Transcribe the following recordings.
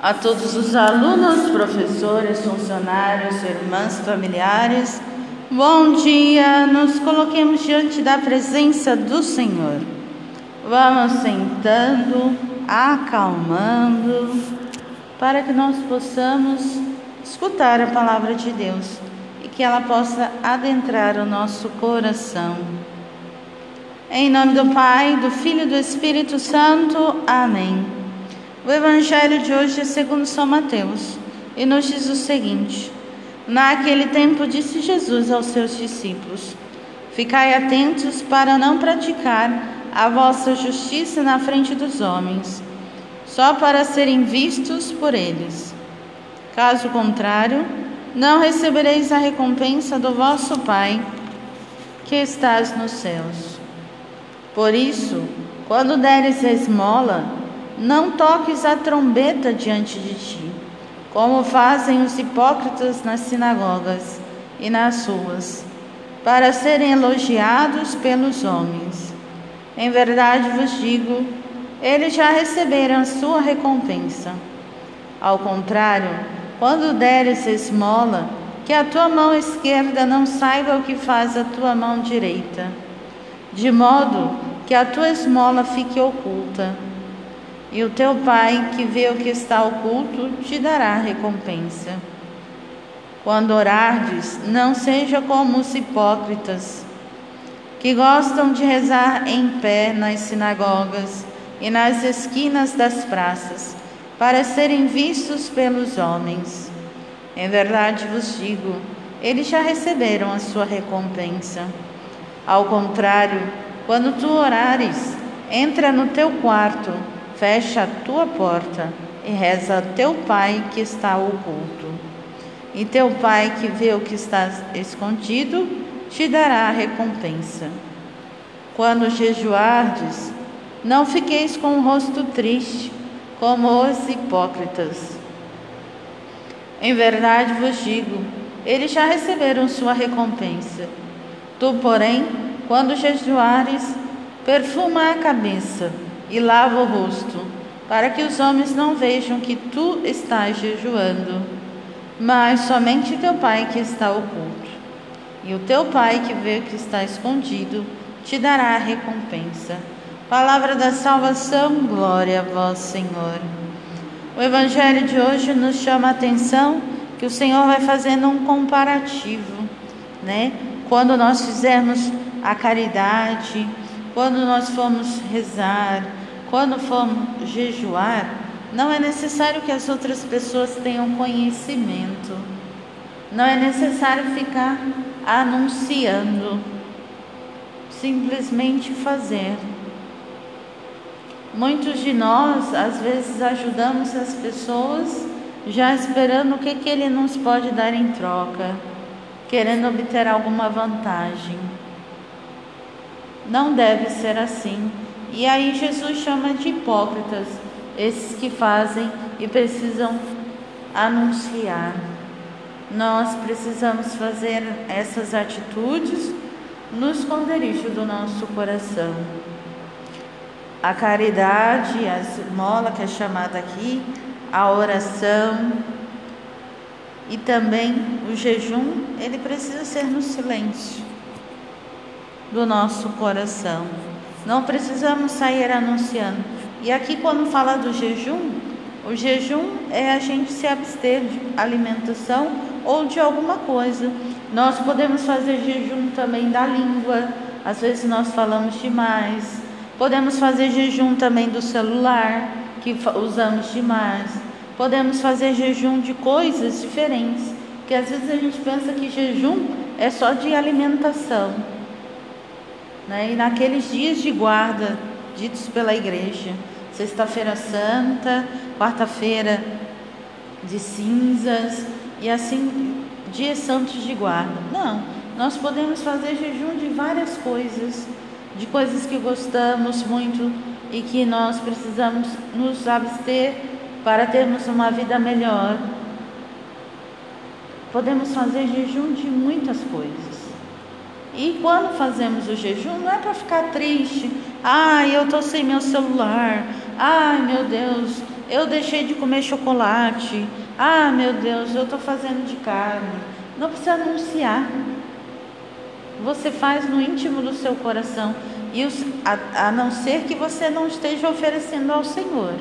a todos os alunos, professores, funcionários, irmãs, familiares. Bom dia, nos coloquemos diante da presença do Senhor. Vamos sentando, acalmando, para que nós possamos escutar a palavra de Deus e que ela possa adentrar o nosso coração. Em nome do Pai, do Filho e do Espírito Santo. Amém. O evangelho de hoje é segundo São Mateus e nos diz o seguinte: Naquele tempo disse Jesus aos seus discípulos: Ficai atentos para não praticar a vossa justiça na frente dos homens, só para serem vistos por eles. Caso contrário, não recebereis a recompensa do vosso Pai que estás nos céus. Por isso, quando deres a esmola, não toques a trombeta diante de ti, como fazem os hipócritas nas sinagogas e nas ruas, para serem elogiados pelos homens. Em verdade vos digo, eles já receberam sua recompensa. Ao contrário, quando deres esmola, que a tua mão esquerda não saiba o que faz a tua mão direita, de modo que a tua esmola fique oculta e o teu Pai, que vê o que está oculto, te dará recompensa. Quando orardes, não seja como os hipócritas, que gostam de rezar em pé nas sinagogas e nas esquinas das praças, para serem vistos pelos homens. Em verdade vos digo, eles já receberam a sua recompensa. Ao contrário, quando tu orares, entra no teu quarto fecha a tua porta e reza a teu pai que está oculto. E teu pai que vê o que está escondido te dará a recompensa. Quando jejuardes, não fiqueis com o rosto triste, como os hipócritas. Em verdade vos digo, eles já receberam sua recompensa. Tu, porém, quando jejuares, perfuma a cabeça e lava o rosto, para que os homens não vejam que tu estás jejuando, mas somente teu Pai que está oculto. E o teu Pai que vê que está escondido te dará a recompensa. Palavra da salvação, glória a vós, Senhor. O Evangelho de hoje nos chama a atenção que o Senhor vai fazendo um comparativo, né? Quando nós fizermos a caridade, quando nós formos rezar, quando formos jejuar, não é necessário que as outras pessoas tenham conhecimento. Não é necessário ficar anunciando. Simplesmente fazer. Muitos de nós, às vezes, ajudamos as pessoas já esperando o que, que ele nos pode dar em troca, querendo obter alguma vantagem. Não deve ser assim. E aí Jesus chama de hipócritas esses que fazem e precisam anunciar. Nós precisamos fazer essas atitudes no esconderijo do nosso coração. A caridade, a esmola que é chamada aqui, a oração e também o jejum, ele precisa ser no silêncio do nosso coração. Não precisamos sair anunciando. E aqui, quando fala do jejum, o jejum é a gente se abster de alimentação ou de alguma coisa. Nós podemos fazer jejum também da língua, às vezes nós falamos demais. Podemos fazer jejum também do celular, que usamos demais. Podemos fazer jejum de coisas diferentes, que às vezes a gente pensa que jejum é só de alimentação. Né? E naqueles dias de guarda ditos pela igreja, sexta-feira santa, quarta-feira de cinzas e assim dias santos de guarda. Não, nós podemos fazer jejum de várias coisas, de coisas que gostamos muito e que nós precisamos nos abster para termos uma vida melhor. Podemos fazer jejum de muitas coisas. E quando fazemos o jejum, não é para ficar triste. Ai, eu estou sem meu celular. Ai, meu Deus, eu deixei de comer chocolate. Ah, meu Deus, eu estou fazendo de carne. Não precisa anunciar. Você faz no íntimo do seu coração. E os, a, a não ser que você não esteja oferecendo ao Senhor.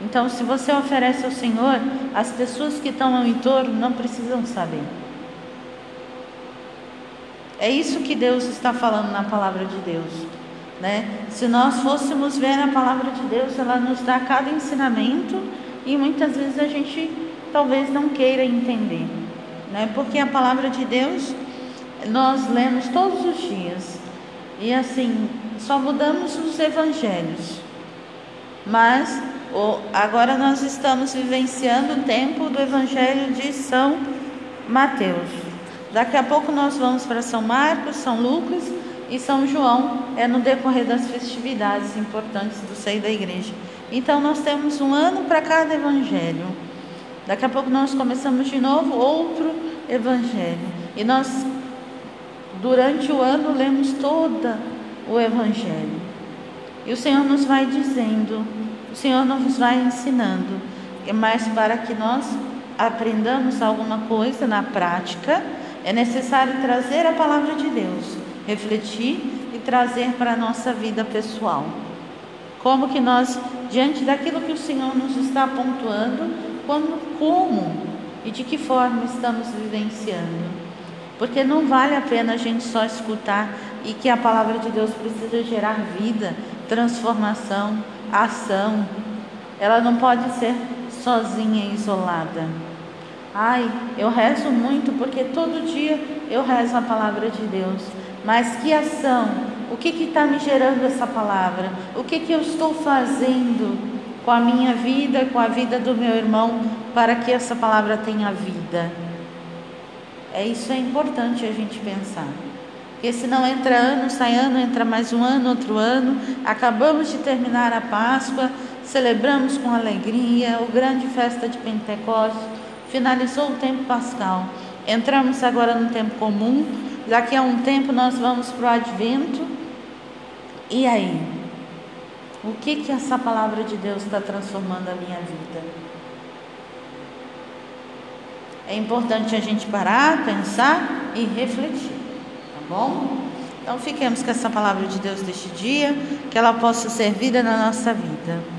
Então, se você oferece ao Senhor, as pessoas que estão ao entorno não precisam saber. É isso que Deus está falando na palavra de Deus. Né? Se nós fôssemos ver a palavra de Deus, ela nos dá cada ensinamento e muitas vezes a gente talvez não queira entender, né? Porque a palavra de Deus nós lemos todos os dias e assim só mudamos os evangelhos, mas agora nós estamos vivenciando o tempo do evangelho de São Mateus. Daqui a pouco nós vamos para São Marcos, São Lucas e São João é no decorrer das festividades importantes do seio da igreja. Então nós temos um ano para cada evangelho. Daqui a pouco nós começamos de novo outro evangelho. E nós durante o ano lemos todo o evangelho. E o Senhor nos vai dizendo, o Senhor nos vai ensinando, mas para que nós aprendamos alguma coisa na prática, é necessário trazer a palavra de Deus refletir e trazer para a nossa vida pessoal. Como que nós, diante daquilo que o Senhor nos está pontuando, quando, como e de que forma estamos vivenciando. Porque não vale a pena a gente só escutar e que a palavra de Deus precisa gerar vida, transformação, ação. Ela não pode ser sozinha isolada. Ai, eu rezo muito porque todo dia eu rezo a palavra de Deus. Mas que ação? O que está me gerando essa palavra? O que, que eu estou fazendo com a minha vida, com a vida do meu irmão, para que essa palavra tenha vida? É isso é importante a gente pensar. Porque senão entra ano, sai ano, entra mais um ano, outro ano. Acabamos de terminar a Páscoa, celebramos com alegria o grande festa de Pentecostes, finalizou o tempo pascal. Entramos agora no tempo comum, Daqui a um tempo nós vamos para o advento. E aí? O que que essa palavra de Deus está transformando a minha vida? É importante a gente parar, pensar e refletir, tá bom? Então fiquemos com essa palavra de Deus deste dia, que ela possa ser vida na nossa vida.